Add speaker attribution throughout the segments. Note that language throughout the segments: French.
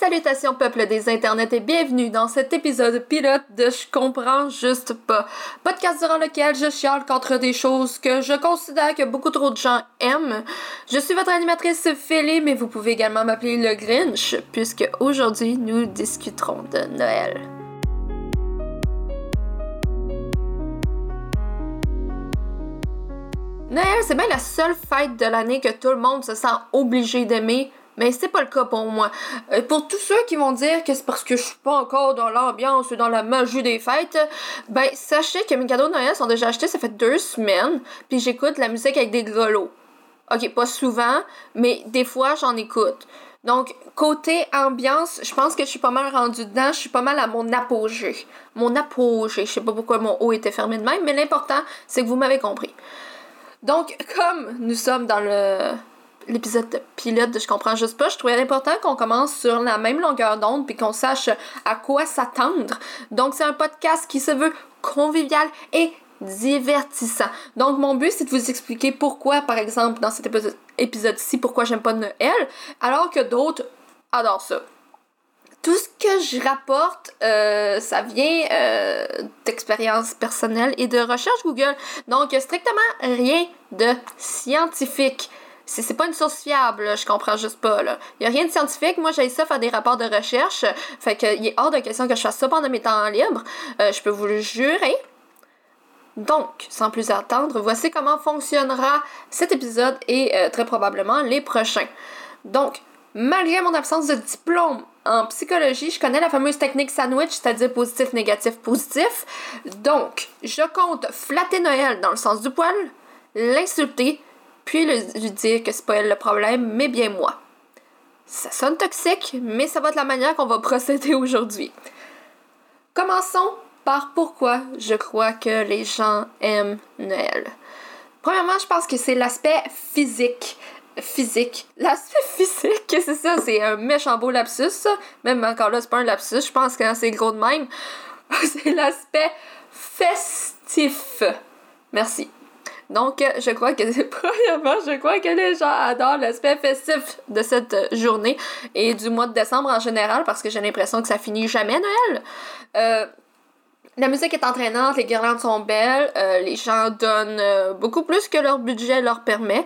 Speaker 1: Salutations peuple des internets et bienvenue dans cet épisode pilote de Je comprends juste pas. Podcast durant lequel je chiale contre des choses que je considère que beaucoup trop de gens aiment. Je suis votre animatrice Philly, mais vous pouvez également m'appeler le Grinch, puisque aujourd'hui nous discuterons de Noël. Noël, c'est bien la seule fête de l'année que tout le monde se sent obligé d'aimer mais c'est pas le cas pour moi. Euh, pour tous ceux qui vont dire que c'est parce que je suis pas encore dans l'ambiance ou dans la magie des fêtes, ben sachez que mes cadeaux de Noël sont déjà achetés, ça fait deux semaines, puis j'écoute la musique avec des grelots. Ok, pas souvent, mais des fois j'en écoute. Donc, côté ambiance, je pense que je suis pas mal rendue dedans. Je suis pas mal à mon apogée. Mon apogée. Je sais pas pourquoi mon haut était fermé de même, mais l'important, c'est que vous m'avez compris. Donc, comme nous sommes dans le l'épisode pilote de Je comprends juste pas, je trouvais important qu'on commence sur la même longueur d'onde puis qu'on sache à quoi s'attendre. Donc c'est un podcast qui se veut convivial et divertissant. Donc mon but c'est de vous expliquer pourquoi par exemple dans cet épisode-ci pourquoi j'aime pas Noël alors que d'autres adorent ça. Tout ce que je rapporte, euh, ça vient euh, d'expérience personnelle et de recherche Google. Donc, strictement rien de scientifique c'est pas une source fiable, je comprends juste pas. Là. Y a rien de scientifique. Moi, j'ai ça faire des rapports de recherche. Fait que il est hors de question que je fasse ça pendant mes temps libres. Euh, je peux vous le jurer. Donc, sans plus attendre, voici comment fonctionnera cet épisode et euh, très probablement les prochains. Donc, malgré mon absence de diplôme en psychologie, je connais la fameuse technique sandwich, c'est-à-dire positif, négatif, positif. Donc, je compte flatter Noël dans le sens du poil, l'insulter, puis lui dire que c'est pas elle le problème, mais bien moi. Ça sonne toxique, mais ça va être la manière qu'on va procéder aujourd'hui. Commençons par pourquoi je crois que les gens aiment Noël. Premièrement, je pense que c'est l'aspect physique. Physique. L'aspect physique, c'est ça, c'est un méchant beau lapsus. Même encore là, c'est pas un lapsus, je pense que c'est gros de même. c'est l'aspect festif. Merci. Donc, je crois que, premièrement, je crois que les gens adorent l'aspect festif de cette journée et du mois de décembre en général parce que j'ai l'impression que ça finit jamais Noël. Euh, la musique est entraînante, les guirlandes sont belles, euh, les gens donnent euh, beaucoup plus que leur budget leur permet.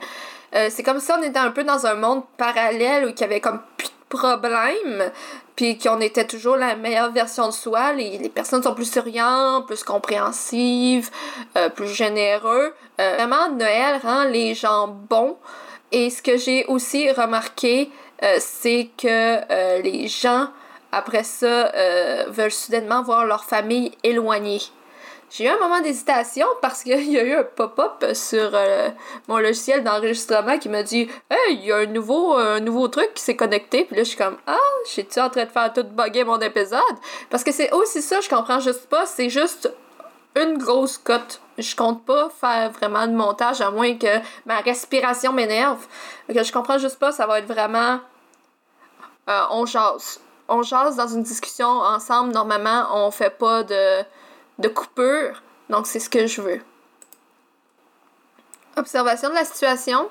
Speaker 1: c'est comme si on était un peu dans un monde parallèle où il y avait comme plus de problèmes puis qu'on était toujours la meilleure version de soi. Les, les personnes sont plus souriantes, plus compréhensives, euh, plus généreux. Euh, vraiment, Noël rend les gens bons. Et ce que j'ai aussi remarqué, euh, c'est que les gens, après ça, veulent soudainement voir leur famille éloignée. J'ai eu un moment d'hésitation parce qu'il y a eu un pop-up sur euh, mon logiciel d'enregistrement qui m'a dit Hey, il y a un nouveau, nouveau truc qui s'est connecté. Puis là, je suis comme Ah, j'étais en train de faire tout bugger mon épisode. Parce que c'est aussi ça, je comprends juste pas. C'est juste une grosse cote. Je compte pas faire vraiment de montage à moins que ma respiration m'énerve. Que je comprends juste pas, ça va être vraiment. Euh, on jase. On jase dans une discussion ensemble. Normalement, on fait pas de de coupure. Donc, c'est ce que je veux. Observation de la situation.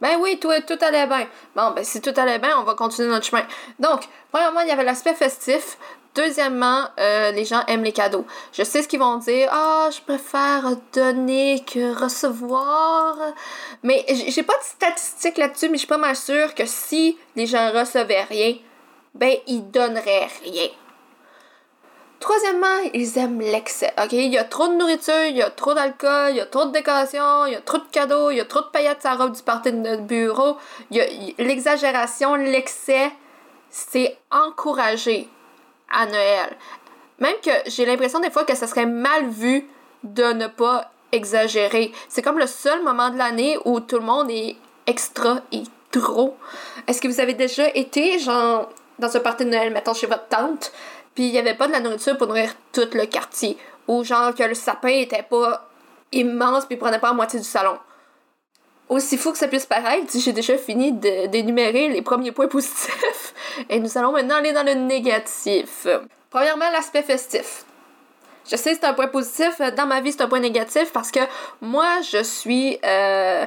Speaker 1: Ben oui, tout, tout allait bien. Bon, ben si tout allait bien, on va continuer notre chemin. Donc, premièrement, il y avait l'aspect festif. Deuxièmement, euh, les gens aiment les cadeaux. Je sais ce qu'ils vont dire. Ah, je préfère donner que recevoir. Mais j'ai pas de statistiques là-dessus, mais je suis pas mal sûre que si les gens recevaient rien, ben ils donneraient rien. Troisièmement, ils aiment l'excès. OK? Il y a trop de nourriture, il y a trop d'alcool, il y a trop de décoration, il y a trop de cadeaux, il y a trop de paillettes sur robe du party de notre bureau. L'exagération, l'excès, c'est encouragé à Noël. Même que j'ai l'impression des fois que ça serait mal vu de ne pas exagérer. C'est comme le seul moment de l'année où tout le monde est extra et trop. Est-ce que vous avez déjà été, genre, dans un party de Noël, mettons chez votre tante, puis il n'y avait pas de la nourriture pour nourrir tout le quartier. Ou genre que le sapin était pas immense puis prenait pas la moitié du salon. Aussi fou que ça puisse paraître, j'ai déjà fini d'énumérer les premiers points positifs. Et nous allons maintenant aller dans le négatif. Premièrement, l'aspect festif. Je sais c'est un point positif. Dans ma vie, c'est un point négatif parce que moi, je suis euh,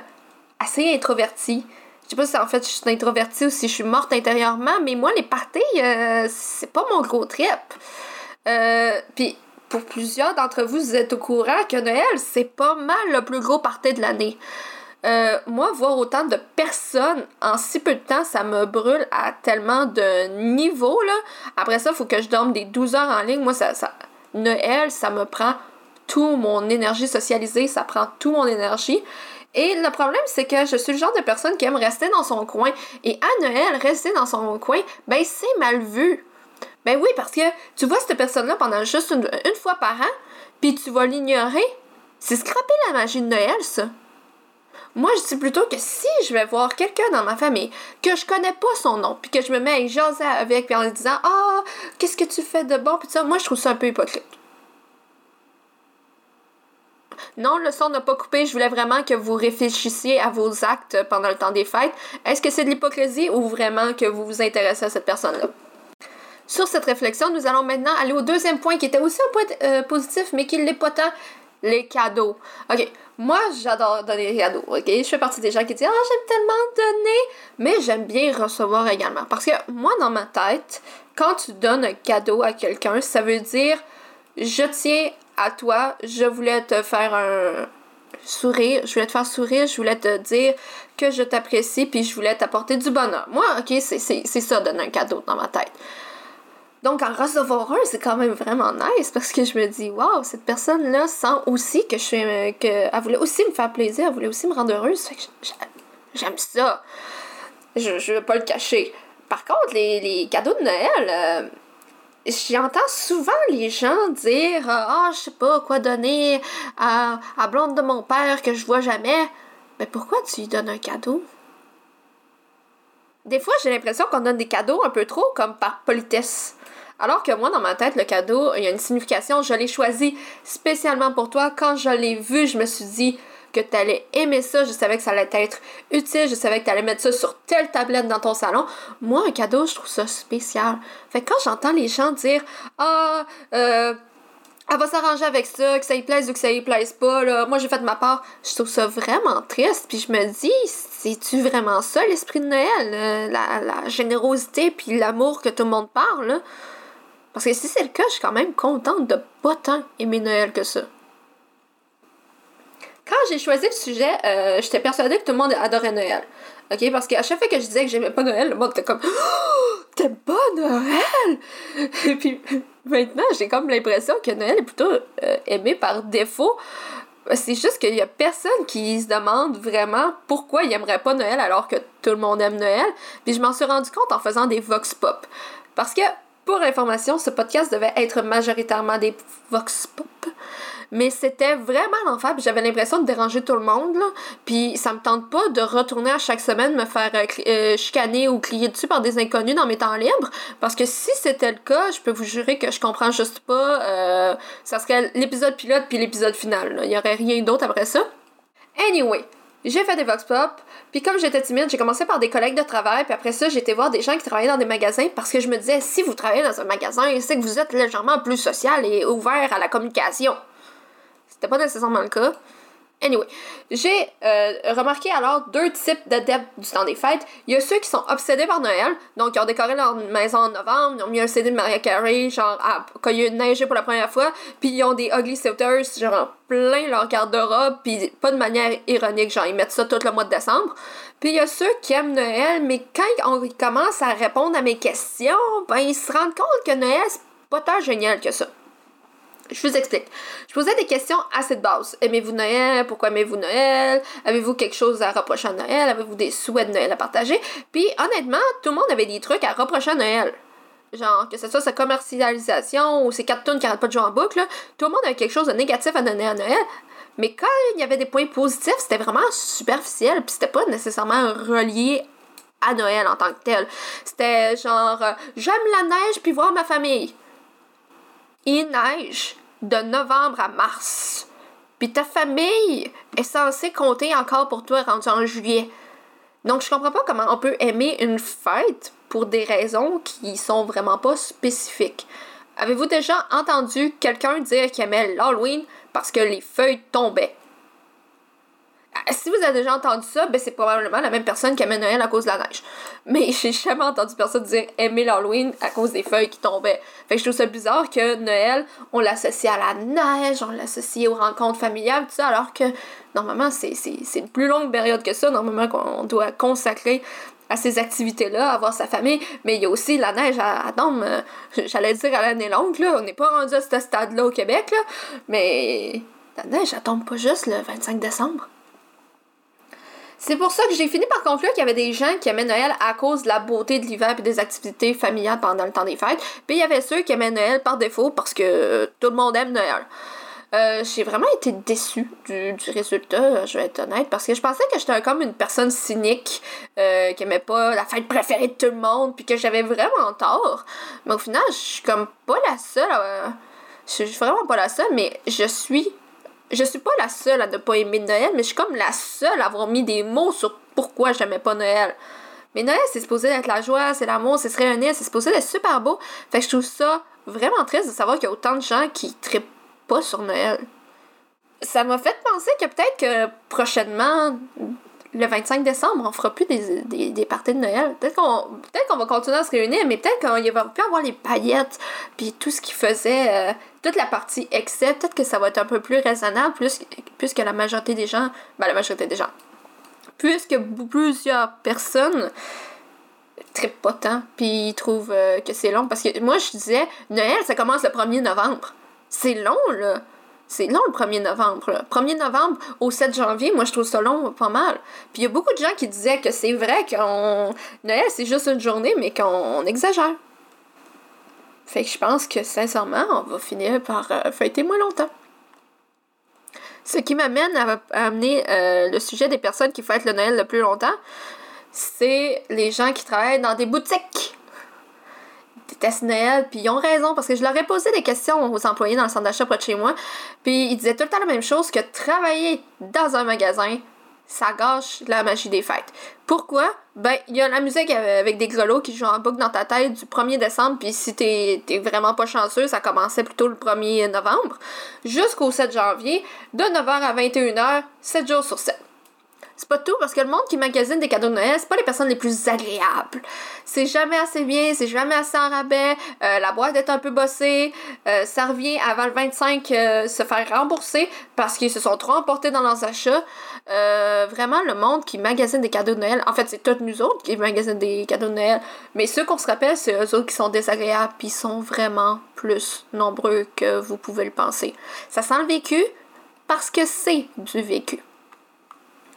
Speaker 1: assez introvertie. Je sais pas si en fait je suis introvertie ou si je suis morte intérieurement, mais moi, les parties, euh, c'est pas mon gros trip. Euh, Puis pour plusieurs d'entre vous, vous êtes au courant que Noël, c'est pas mal le plus gros party de l'année. Euh, moi, voir autant de personnes en si peu de temps, ça me brûle à tellement de niveaux, là. Après ça, il faut que je dorme des 12 heures en ligne. Moi, ça, ça... Noël, ça me prend tout mon énergie socialisée, ça prend tout mon énergie. Et le problème, c'est que je suis le genre de personne qui aime rester dans son coin. Et à Noël, rester dans son coin, ben c'est mal vu. Ben oui, parce que tu vois cette personne-là pendant juste une, fois par an, puis tu vas l'ignorer. C'est scraper la magie de Noël, ça. Moi, je dis plutôt que si je vais voir quelqu'un dans ma famille que je connais pas son nom, puis que je me mets à jaser avec, puis en lui disant Ah, qu'est-ce que tu fais de bon, puis ça, moi, je trouve ça un peu hypocrite. Non, le son n'a pas coupé. Je voulais vraiment que vous réfléchissiez à vos actes pendant le temps des fêtes. Est-ce que c'est de l'hypocrisie ou vraiment que vous vous intéressez à cette personne-là? Sur cette réflexion, nous allons maintenant aller au deuxième point qui était aussi un point euh, positif, mais qui ne l'est pas tant, les cadeaux. OK, moi, j'adore donner des cadeaux, OK? Je fais partie des gens qui disent « Ah, j'aime tellement donner! » Mais j'aime bien recevoir également. Parce que moi, dans ma tête, quand tu donnes un cadeau à quelqu'un, ça veut dire « Je tiens à toi, je voulais te faire un sourire, je voulais te faire sourire, je voulais te dire que je t'apprécie, puis je voulais t'apporter du bonheur. Moi, ok, c'est ça, donner un cadeau dans ma tête. Donc, en recevoir un, c'est quand même vraiment nice parce que je me dis, waouh, cette personne-là sent aussi que je suis. que elle voulait aussi me faire plaisir, elle voulait aussi me rendre heureuse. j'aime ça. Je, je veux pas le cacher. Par contre, les, les cadeaux de Noël, euh, j'entends souvent les gens dire Ah, je sais pas quoi donner à, à blonde de mon père que je vois jamais. Mais pourquoi tu lui donnes un cadeau? Des fois, j'ai l'impression qu'on donne des cadeaux un peu trop comme par politesse. Alors que moi, dans ma tête, le cadeau, il y a une signification. Je l'ai choisi spécialement pour toi. Quand je l'ai vu, je me suis dit, que tu allais aimer ça, je savais que ça allait être utile, je savais que tu allais mettre ça sur telle tablette dans ton salon. Moi, un cadeau, je trouve ça spécial. Fait que quand j'entends les gens dire Ah, euh, elle va s'arranger avec ça, que ça y plaise ou que ça y plaise pas, là. moi j'ai fait ma part, je trouve ça vraiment triste, puis je me dis, c'est-tu vraiment ça l'esprit de Noël, euh, la, la, générosité puis l'amour que tout le monde parle, Parce que si c'est le cas, je suis quand même contente de pas tant aimer Noël que ça. Quand j'ai choisi le sujet, euh, j'étais persuadée que tout le monde adorait Noël. OK? Parce qu'à chaque fois que je disais que j'aimais pas Noël, le monde était comme oh, T'aimes pas Noël? Et puis maintenant, j'ai comme l'impression que Noël est plutôt euh, aimé par défaut. C'est juste qu'il y a personne qui se demande vraiment pourquoi il aimerait pas Noël alors que tout le monde aime Noël. Puis je m'en suis rendu compte en faisant des vox pop. Parce que, pour information, ce podcast devait être majoritairement des vox pop. Mais c'était vraiment l'enfer, j'avais l'impression de déranger tout le monde. Puis ça me tente pas de retourner à chaque semaine me faire euh, euh, chicaner ou crier dessus par des inconnus dans mes temps libres, parce que si c'était le cas, je peux vous jurer que je comprends juste pas. Euh, ça serait l'épisode pilote puis l'épisode final, Il y aurait rien d'autre après ça. Anyway, j'ai fait des vox pop, puis comme j'étais timide, j'ai commencé par des collègues de travail, puis après ça, été voir des gens qui travaillaient dans des magasins parce que je me disais, si vous travaillez dans un magasin, c'est que vous êtes légèrement plus social et ouvert à la communication. C'était pas nécessairement le cas. Anyway, j'ai euh, remarqué alors deux types d'adeptes du temps des fêtes. Il y a ceux qui sont obsédés par Noël, donc ils ont décoré leur maison en novembre, ils ont mis un CD de Mariah Carey, genre quand il y a neigé pour la première fois, puis ils ont des ugly sweaters, genre plein leur garde-robe, puis pas de manière ironique, genre ils mettent ça tout le mois de décembre. Puis il y a ceux qui aiment Noël, mais quand on commence à répondre à mes questions, ben ils se rendent compte que Noël, c'est pas tant génial que ça. Je vous explique. Je posais des questions assez de base. Aimez-vous Noël? Pourquoi aimez-vous Noël? Avez-vous quelque chose à reprocher à Noël? Avez-vous des souhaits de Noël à partager? Puis honnêtement, tout le monde avait des trucs à reprocher à Noël. Genre, que ce soit sa commercialisation ou ses quatre tonnes qui n'arrêtent pas de jouer en boucle, tout le monde avait quelque chose de négatif à donner à Noël. Mais quand il y avait des points positifs, c'était vraiment superficiel, puis c'était pas nécessairement relié à Noël en tant que tel. C'était genre, euh, j'aime la neige puis voir ma famille. Il neige de novembre à mars. Puis ta famille est censée compter encore pour toi rendu en juillet. Donc je comprends pas comment on peut aimer une fête pour des raisons qui sont vraiment pas spécifiques. Avez-vous déjà entendu quelqu'un dire qu'il aimait l'Halloween parce que les feuilles tombaient? Si vous avez déjà entendu ça, ben c'est probablement la même personne qui aimait Noël à cause de la neige. Mais j'ai jamais entendu personne dire aimer l'Halloween à cause des feuilles qui tombaient. Fait que je trouve ça bizarre que Noël, on l'associe à la neige, on l'associe aux rencontres familiales, tout ça, alors que normalement, c'est une plus longue période que ça, normalement, qu'on doit consacrer à ces activités-là, à voir sa famille, mais il y a aussi la neige à, à euh, j'allais dire à l'année longue, là, on n'est pas rendu à ce stade-là au Québec, là, mais la neige, elle tombe pas juste le 25 décembre. C'est pour ça que j'ai fini par conclure qu'il y avait des gens qui aimaient Noël à cause de la beauté de l'hiver et des activités familiales pendant le temps des fêtes. Puis il y avait ceux qui aimaient Noël par défaut parce que tout le monde aime Noël. Euh, j'ai vraiment été déçue du, résultat, je vais être honnête, parce que je pensais que j'étais comme une personne cynique, euh, qui aimait pas la fête préférée de tout le monde, puis que j'avais vraiment tort. Mais au final, je suis comme pas la seule. je suis vraiment pas la seule, mais je suis. Je suis pas la seule à ne pas aimer Noël, mais je suis comme la seule à avoir mis des mots sur pourquoi j'aimais pas Noël. Mais Noël, c'est supposé être la joie, c'est l'amour, c'est se réunir, c'est supposé être super beau. Fait que je trouve ça vraiment triste de savoir qu'il y a autant de gens qui trippent pas sur Noël. Ça m'a fait penser que peut-être que prochainement, le 25 décembre, on fera plus des, des, des parties de Noël. Peut-être qu'on peut qu'on va continuer à se réunir, mais peut-être qu'il va plus avoir les paillettes, puis tout ce qui faisait, euh, toute la partie excès. Peut-être que ça va être un peu plus raisonnable, plus, puisque la majorité des gens, ben la majorité des gens, puisque plusieurs personnes trippent pas puis ils trouvent euh, que c'est long. Parce que moi, je disais, Noël, ça commence le 1er novembre. C'est long, là. C'est long le 1er novembre. Là. 1er novembre au 7 janvier, moi je trouve ça long pas mal. Puis il y a beaucoup de gens qui disaient que c'est vrai qu'on. Noël c'est juste une journée, mais qu'on exagère. Fait que je pense que sincèrement, on va finir par euh, fêter moins longtemps. Ce qui m'amène à, amener euh, le sujet des personnes qui fêtent le Noël le plus longtemps, c'est les gens qui travaillent dans des boutiques détestent Noël, puis ils ont raison, parce que je leur ai posé des questions aux employés dans le centre d'achat près de chez moi, puis ils disaient tout le temps la même chose, que travailler dans un magasin, ça gâche la magie des fêtes. Pourquoi? Ben, il y a la musique avec des grelots qui jouent en boucle dans ta tête du 1er décembre, puis si t'es vraiment pas chanceux, ça commençait plutôt le 1er novembre, jusqu'au 7 janvier, de 9h à 21h, 7 jours sur 7. C'est pas tout, parce que le monde qui magasine des cadeaux de Noël, c'est pas les personnes les plus agréables. C'est jamais assez bien, c'est jamais assez en rabais, euh, la boîte est un peu bossée, euh, ça revient avant le 25 euh, se faire rembourser parce qu'ils se sont trop emportés dans leurs achats. vraiment, le monde qui magasine des cadeaux de Noël, en fait, c'est toutes nous autres qui magasinent des cadeaux de Noël, mais ceux qu'on se rappelle, c'est eux autres qui sont désagréables, puis sont vraiment plus nombreux que vous pouvez le penser. Ça sent le vécu parce que c'est du vécu.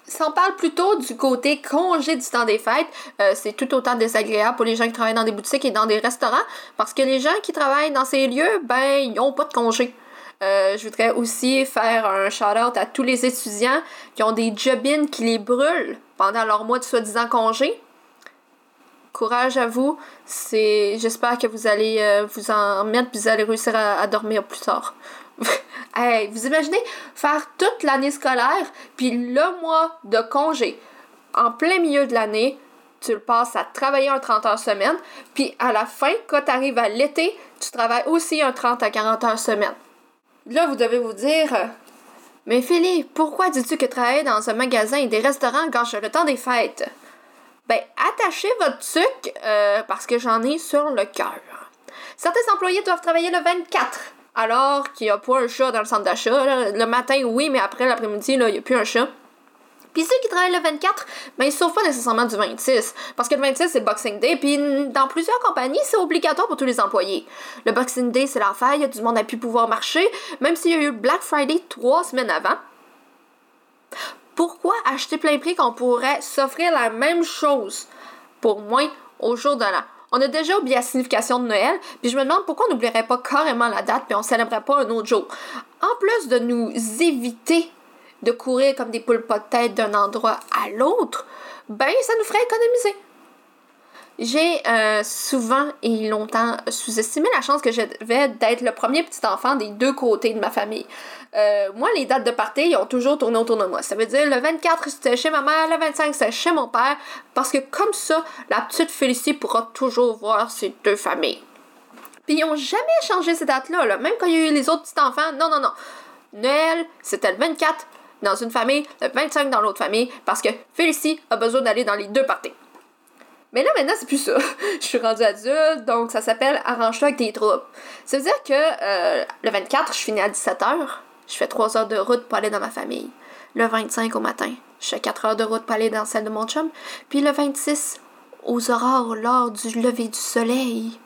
Speaker 1: Si on parle plutôt du côté congé du temps des fêtes, euh, c'est tout autant désagréable pour les gens qui travaillent dans des boutiques et dans des restaurants parce que les gens qui travaillent dans ces lieux, ben, ils n'ont pas de congé. Euh, je voudrais aussi faire un shout-out à tous les étudiants qui ont des job qui les brûlent pendant leur mois de soi-disant congé. Courage à vous. C'est, j'espère que vous allez euh, vous en mettre et vous allez réussir à dormir plus tard. hey, vous imaginez faire toute l'année scolaire, puis le mois de congé, en plein milieu de l'année, tu le passes à travailler un 30 heures semaine, puis à la fin, quand tu arrives à l'été, tu travailles aussi un 30 à 40 heures semaine. Là, vous devez vous dire, mais Philippe, pourquoi dis-tu que travailler dans un magasin et des restaurants gâche le temps des fêtes? Ben, attachez votre sucre euh, parce que j'en ai sur le cœur. Certains employés doivent travailler le 24, alors qu'il n'y a pas un chat dans le centre d'achat. Le matin, oui, mais après l'après-midi, il n'y a plus un chat. Puis ceux qui travaillent le 24, ben ils sauvent pas nécessairement du 26. Parce que le 26, c'est Boxing Day. Puis dans plusieurs compagnies, c'est obligatoire pour tous les employés. Le Boxing Day, c'est l'enfer. Il y a du monde à pu pouvoir marcher. Même s'il y a eu Black Friday trois semaines avant. Pourquoi acheter plein prix qu'on pourrait s'offrir la même chose pour moins au jour de l'an? On a déjà oublié la signification de Noël, puis je me demande pourquoi on n'oublierait pas carrément la date, puis on célébrerait pas un autre jour. En plus de nous éviter de courir comme des poules pas de tête d'un endroit à l'autre, ben ça nous ferait économiser. J'ai euh, souvent et longtemps sous-estimé la chance que j'avais d'être le premier petit enfant des deux côtés de ma famille. Euh, moi, les dates de partie, ont toujours tourné autour de moi. Ça veut dire le 24, c'était chez ma mère, le 25, c'était chez mon père, parce que comme ça, la petite Félicie pourra toujours voir ses deux familles. Puis ils n'ont jamais changé ces dates-là, là. même quand il y a eu les autres petits enfants. Non, non, non. Noël, c'était le 24, dans une famille, le 25 dans l'autre famille, parce que Félicie a besoin d'aller dans les deux parties. Mais là, maintenant, c'est plus ça. je suis rendue adulte, donc ça s'appelle Arrange-toi avec tes troupes. Ça veut dire que euh, le 24, je finis à 17h. Je fais 3 heures de route pour aller dans ma famille. Le 25 au matin, je fais 4 heures de route pour aller dans celle de mon chum. Puis le 26, aux aurores, lors du lever du soleil,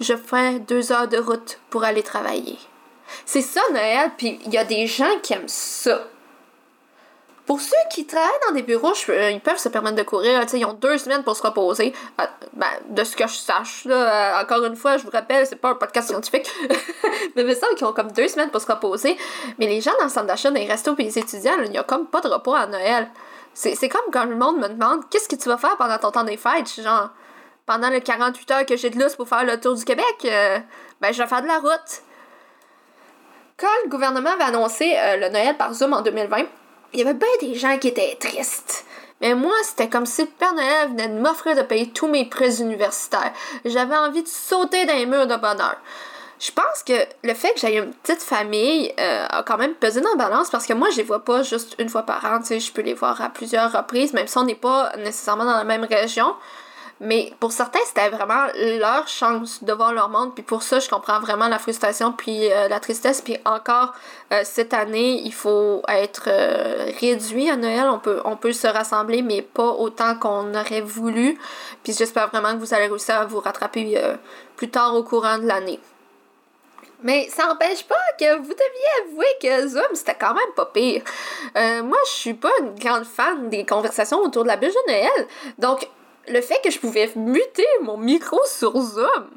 Speaker 1: je fais 2 heures de route pour aller travailler. C'est ça, Noël, puis il y a des gens qui aiment ça. Pour ceux qui travaillent dans des bureaux, euh, ils peuvent se permettre de courir. ils ont deux semaines pour se reposer. Euh, ben, de ce que je sache, là, euh, encore une fois, je vous rappelle, c'est pas un podcast scientifique. mais il me semble qu'ils ont comme deux semaines pour se reposer. Mais les gens dans le centre d'achat, dans les restos et les étudiants, il n'y a comme pas de repos à Noël. C'est comme quand le monde me demande qu'est-ce que tu vas faire pendant ton temps des fêtes? Genre, pendant les 48 heures que j'ai de lousse pour faire le tour du Québec, ben, je vais faire de la route. Quand le gouvernement avait annoncé le Noël par Zoom en 2020, il y avait bien des gens qui étaient tristes. Mais moi, c'était comme si le Père Noël venait de m'offrir de payer tous mes prêts universitaires. J'avais envie de sauter dans les murs de bonheur. Je pense que le fait que j'aille une petite famille euh, a quand même pesé dans la balance parce que moi, je les vois pas juste une fois par an. Tu sais, je peux les voir à plusieurs reprises, même si on n'est pas nécessairement dans la même région. Mais pour certains, c'était vraiment leur chance de voir leur monde. Puis pour ça, je comprends vraiment la frustration puis euh, la tristesse. Puis encore, euh, cette année, il faut être euh, réduit à Noël. On peut, on peut se rassembler, mais pas autant qu'on aurait voulu. Puis j'espère vraiment que vous allez réussir à vous rattraper plus tard au courant de l'année. Mais ça n'empêche pas que vous deviez avouer que Zoom, c'était quand même pas pire. moi, je suis pas une grande fan des conversations autour de la bûche de Noël. Donc, le fait que je pouvais muter mon micro sur Zoom.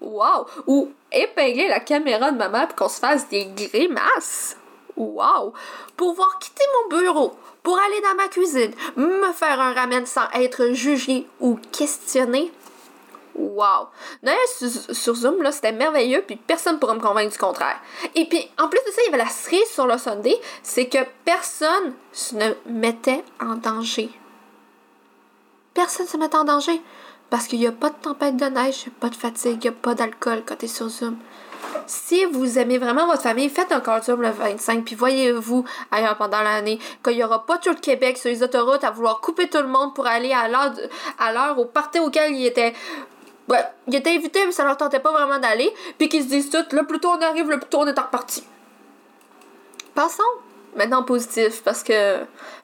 Speaker 1: Wow! Ou épingler la caméra de ma mère pour qu'on se fasse des grimaces. Wow! Pouvoir quitter mon bureau pour aller dans ma cuisine, me faire un ramen sans être jugé ou questionné. Wow! Noël sur, Zoom, là, c'était merveilleux, puis personne ne pourra me convaincre du contraire. Et puis, en plus de ça, il y avait la cerise sur le Sunday, c'est que personne ne mettait en danger personne ne se met en danger. Parce qu'il n'y a pas de tempête de neige, pas de fatigue, il n'y a pas d'alcool quand tu es sur Zoom. Si vous aimez vraiment votre famille, faites un call Zoom le 25, puis voyez-vous ailleurs pendant l'année, qu'il n'y aura pas tout le Québec sur les autoroutes à vouloir couper tout le monde pour aller à l'heure, à au party auquel il était. Ouais, il était invité, mais ça leur tentait pas vraiment d'aller, puis qu'ils se disent tout, le plus tôt on arrive, le plus tôt on est reparti. Passons maintenant positif parce que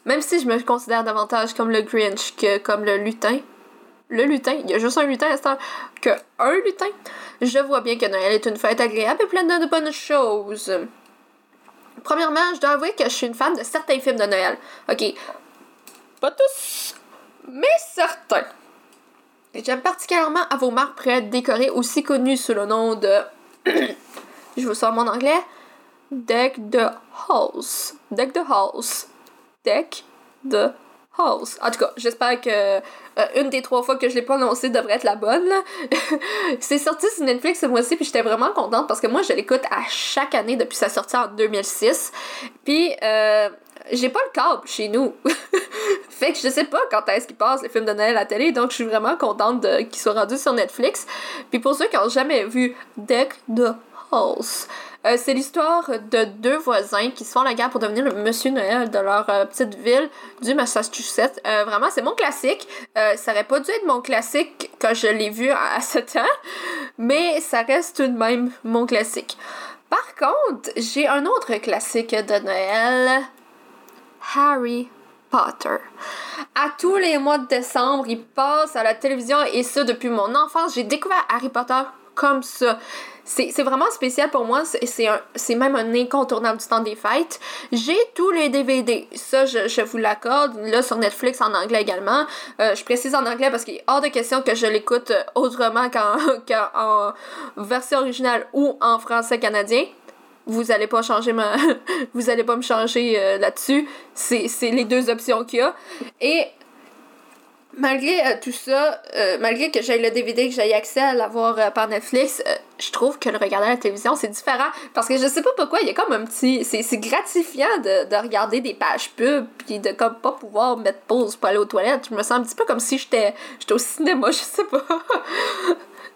Speaker 1: même si je me considère davantage comme le Grinch que comme le lutin, le lutin, il y a juste un lutin à ce que un lutin, je vois bien que Noël est une fête agréable et pleine de bonnes choses. Premièrement, je dois avouer que je suis une fan de certains films de Noël. Ok, pas tous, mais certains. J'aime particulièrement À vos marques prêts décorées, aussi connues sous le nom de. je vous sors mon anglais. Deck the Halls. Deck the Halls. Deck the Halls. En tout cas, j'espère que euh, une des trois fois que je l'ai pas annoncé devrait être la bonne. c'est sorti sur Netflix ce mois-ci, puis j'étais vraiment contente parce que moi, je l'écoute à chaque année depuis sa sortie en 2006. Puis, euh, j'ai pas le câble chez nous. fait que je sais pas quand est-ce qu'il passe les films de Noël à la télé, donc je suis vraiment contente qu'il soit rendu sur Netflix. Puis pour ceux qui ont jamais vu Deck the Halls, euh, c'est l'histoire de deux voisins qui se font la guerre pour devenir le Monsieur Noël de leur euh, petite ville du Massachusetts. Euh, vraiment, c'est mon classique. ça aurait pas dû être mon classique quand je l'ai vu à, 7 ans, mais ça reste tout de même mon classique. Par contre, j'ai un autre classique de Noël. Harry Potter. À tous les mois de décembre, il passe à la télévision et ça depuis mon enfance. J'ai découvert Harry Potter comme ça c'est vraiment spécial pour moi. C'est même un incontournable du temps des fêtes. J'ai tous les DVD. Ça, je, je vous l'accorde. Là, sur Netflix, en anglais également. Euh, je précise en anglais parce qu'il est hors de question que je l'écoute autrement qu'en version originale ou en français canadien vous allez pas changer ma vous allez pas me changer euh, là-dessus c'est les deux options qu'il y a et malgré euh, tout ça, euh, malgré que j'ai le DVD, que j'ai accès à l'avoir euh, par Netflix, je trouve que le regarder à la télévision, c'est différent. Parce que je sais pas pourquoi, il y a comme un petit. C'est gratifiant de, de, regarder des pages pub, puis de comme pas pouvoir mettre pause pour aller aux toilettes. Je me sens un petit peu comme si j'étais au cinéma, je sais pas.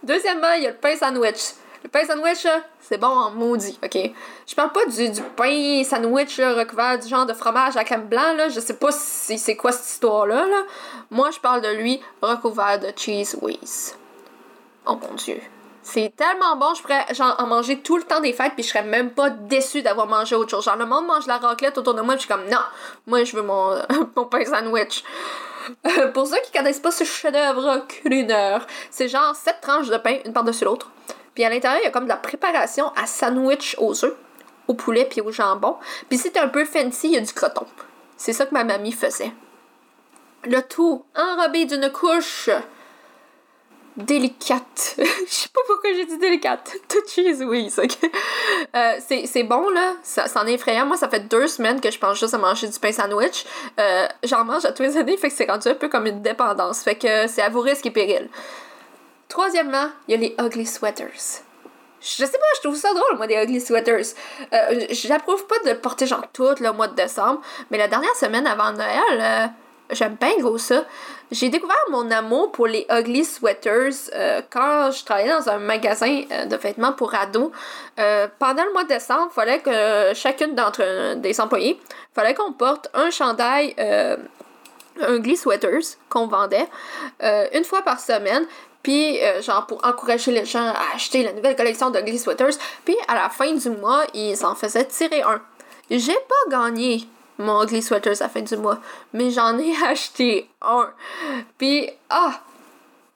Speaker 1: Deuxièmement, il y a le pain sandwich. Le pain sandwich, c'est bon en maudit, ok? Je parle pas du, du pain sandwich recouvert du genre de fromage à crème blanc, là. Je sais pas si c'est quoi cette histoire-là, là. Moi, je parle de lui recouvert de cheese whiz. Oh mon dieu. C'est tellement bon, je pourrais genre, en manger tout le temps des fêtes, puis je serais même pas déçue d'avoir mangé autre chose. Genre, le monde mange la raclette autour de moi, je suis comme, non, moi, je veux mon, mon pain sandwich. pour ceux qui connaissent pas ce chef-d'œuvre culinaire, c'est genre 7 tranches de pain, une par-dessus l'autre. Puis à l'intérieur, il y a comme de la préparation à sandwich aux œufs, au poulet puis au jambon. Puis t'es un peu fancy, il y a du croton. C'est ça que ma mamie faisait. Le tout enrobé d'une couche délicate. Je sais pas pourquoi j'ai dit délicate. Tout cheese, oui, ok. Euh, c'est bon, là. Ça, c'en est effrayant. Moi, ça fait deux semaines que je pense juste à manger du pain sandwich. Euh, J'en mange à tous les années, fait que c'est rendu un peu comme une dépendance. Fait que c'est à vos risques et périls. Troisièmement, il y a les ugly sweaters. Je sais pas, je trouve ça drôle, moi, des ugly sweaters. Euh, J'approuve pas de porter genre tout le mois de décembre, mais la dernière semaine avant Noël, euh, j'aime bien gros ça. J'ai découvert mon amour pour les ugly sweaters euh, quand je travaillais dans un magasin euh, de vêtements pour ados. Pendant le mois de décembre, fallait que chacune d'entre des employés, fallait qu'on porte un chandail ugly sweaters qu'on vendait une fois par semaine. Puis, genre, pour encourager les gens à acheter la nouvelle collection de Ugly Sweaters. Puis, à la fin du mois, ils en faisaient tirer un. J'ai pas gagné mon ugly sweater à la fin du mois. Mais j'en ai acheté un. Puis, ah,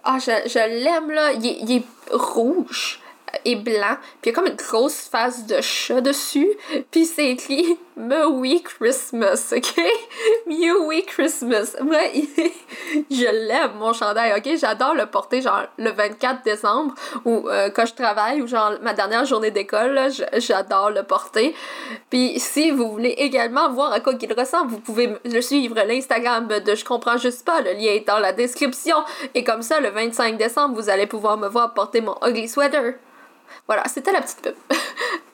Speaker 1: ah je, je l'aime là. Il, il est rouge et blanc, puis il y a comme une grosse face de chat dessus, puis c'est écrit Merry Christmas, ok? Merry Christmas. Moi, je l'aime, mon chandail, ok? J'adore le porter, genre, le 24 décembre, ou euh, quand je travaille, ou genre, ma dernière journée d'école, j'adore le porter. Puis si vous voulez également voir à quoi il ressemble, vous pouvez le suivre l'Instagram de Je comprends juste pas, le lien est dans la description. Et comme ça, le 25 décembre, vous allez pouvoir me voir porter mon ugly sweater. Voilà, c'était la petite pub.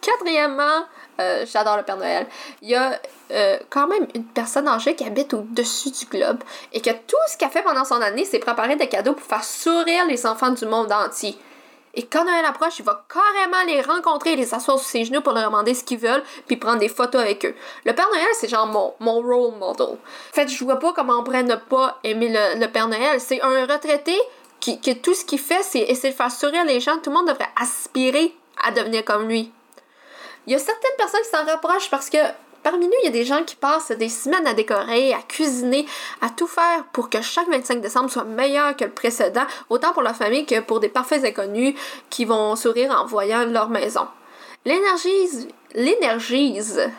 Speaker 1: Quatrièmement, euh, j'adore le Père Noël. Il y a euh, quand même une personne âgée qui habite au-dessus du globe et que tout ce qu'elle fait pendant son année, c'est préparer des cadeaux pour faire sourire les enfants du monde entier. Et quand Noël approche, il va carrément les rencontrer et les asseoir sur ses genoux pour leur demander ce qu'ils veulent, puis prendre des photos avec eux. Le Père Noël, c'est genre mon, mon role model. En fait, je vois pas comment on pourrait ne pas aimer le, le Père Noël. C'est un retraité que tout ce qu'il fait, c'est essayer de faire sourire les gens. Tout le monde devrait aspirer à devenir comme lui. Il y a certaines personnes qui s'en rapprochent parce que parmi nous, il y a des gens qui passent des semaines à décorer, à cuisiner, à tout faire pour que chaque 25 décembre soit meilleur que le précédent, autant pour la famille que pour des parfaits inconnus qui vont sourire en voyant leur maison. L'énergie, l'énergise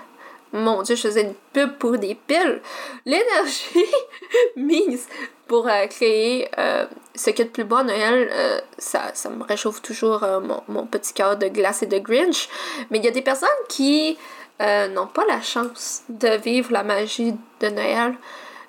Speaker 1: mon Dieu, je faisais une pub pour des piles. L'énergie mise pour euh, créer euh, ce qu'il y a de plus beau à Noël, euh, ça, me réchauffe toujours mon, mon, petit cœur de glace et de Grinch. Mais il y a des personnes qui n'ont pas la chance de vivre la magie de Noël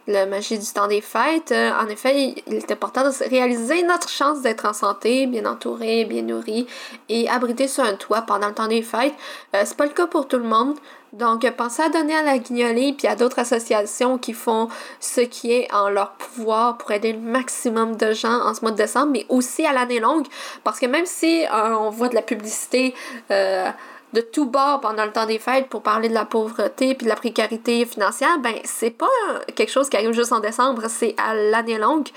Speaker 1: la magie du temps des fêtes. en effet, il est important de réaliser notre chance d'être en santé, bien entouré, bien nourri et abrité sur un toit pendant le temps des fêtes. c'est pas le cas pour tout le monde. Donc, pensez à donner à la Guignolée puis à d'autres associations qui font ce qui est en leur pouvoir pour aider le maximum de gens en ce mois de décembre, mais aussi à l'année longue. Parce que même si euh, on voit de la publicité euh, de tout bord pendant le temps des fêtes pour parler de la pauvreté puis de la précarité financière, ben c'est pas quelque chose qui arrive juste en décembre, c'est à l'année longue.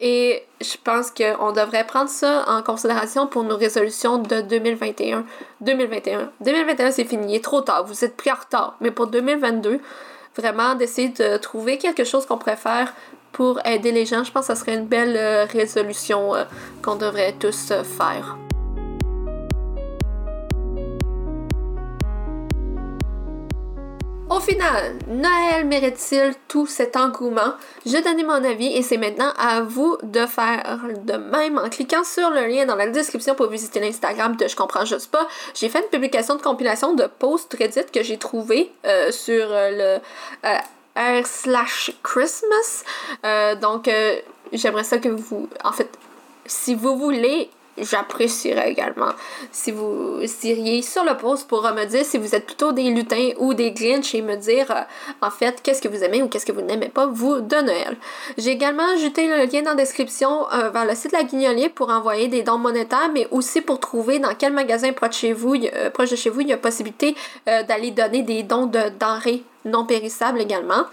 Speaker 1: Et je pense qu'on devrait prendre ça en considération pour nos résolutions de 2021. 2021. 2021, c'est fini. Il est trop tard. Vous êtes pris en retard. Mais pour 2022, vraiment d'essayer de trouver quelque chose qu'on pourrait faire pour aider les gens, je pense que ça serait une belle euh, résolution euh, qu'on devrait tous euh, faire. Au final, Noël mérite-t-il tout cet engouement? J'ai donné mon avis et c'est maintenant à vous de faire de même en cliquant sur le lien dans la description pour visiter l'Instagram de Je comprends juste pas. J'ai fait une publication de compilation de posts Reddit que j'ai trouvé euh, sur euh, le euh, r slash Christmas. donc, j'aimerais ça que vous... En fait, si vous voulez j'apprécierais également si vous iriez sur le post pour me dire si vous êtes plutôt des lutins ou des Grinch et me dire euh, en fait qu'est-ce que vous aimez ou qu'est-ce que vous n'aimez pas vous de Noël. J'ai également ajouté le lien dans la description euh, vers le site de la Guignolier pour envoyer des dons monétaires mais aussi pour trouver dans quel magasin proche de chez vous, euh, proche de chez vous il y a possibilité d'aller donner des dons de denrées non périssables également.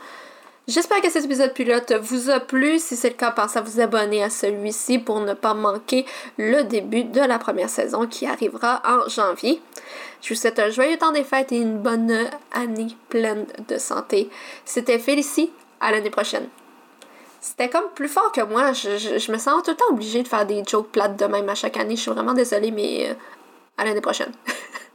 Speaker 1: J'espère que cet épisode pilote vous a plu. Si c'est le cas, pensez à vous abonner à celui-ci pour ne pas manquer le début de la première saison qui arrivera en janvier. Je vous souhaite un joyeux temps des fêtes et une bonne année pleine de santé. C'était Félicie, à l'année prochaine. C'était comme plus fort que moi. Je, me sens tout le temps obligée de faire des jokes plates de même à chaque année. Je suis vraiment désolée, mais euh, à l'année prochaine.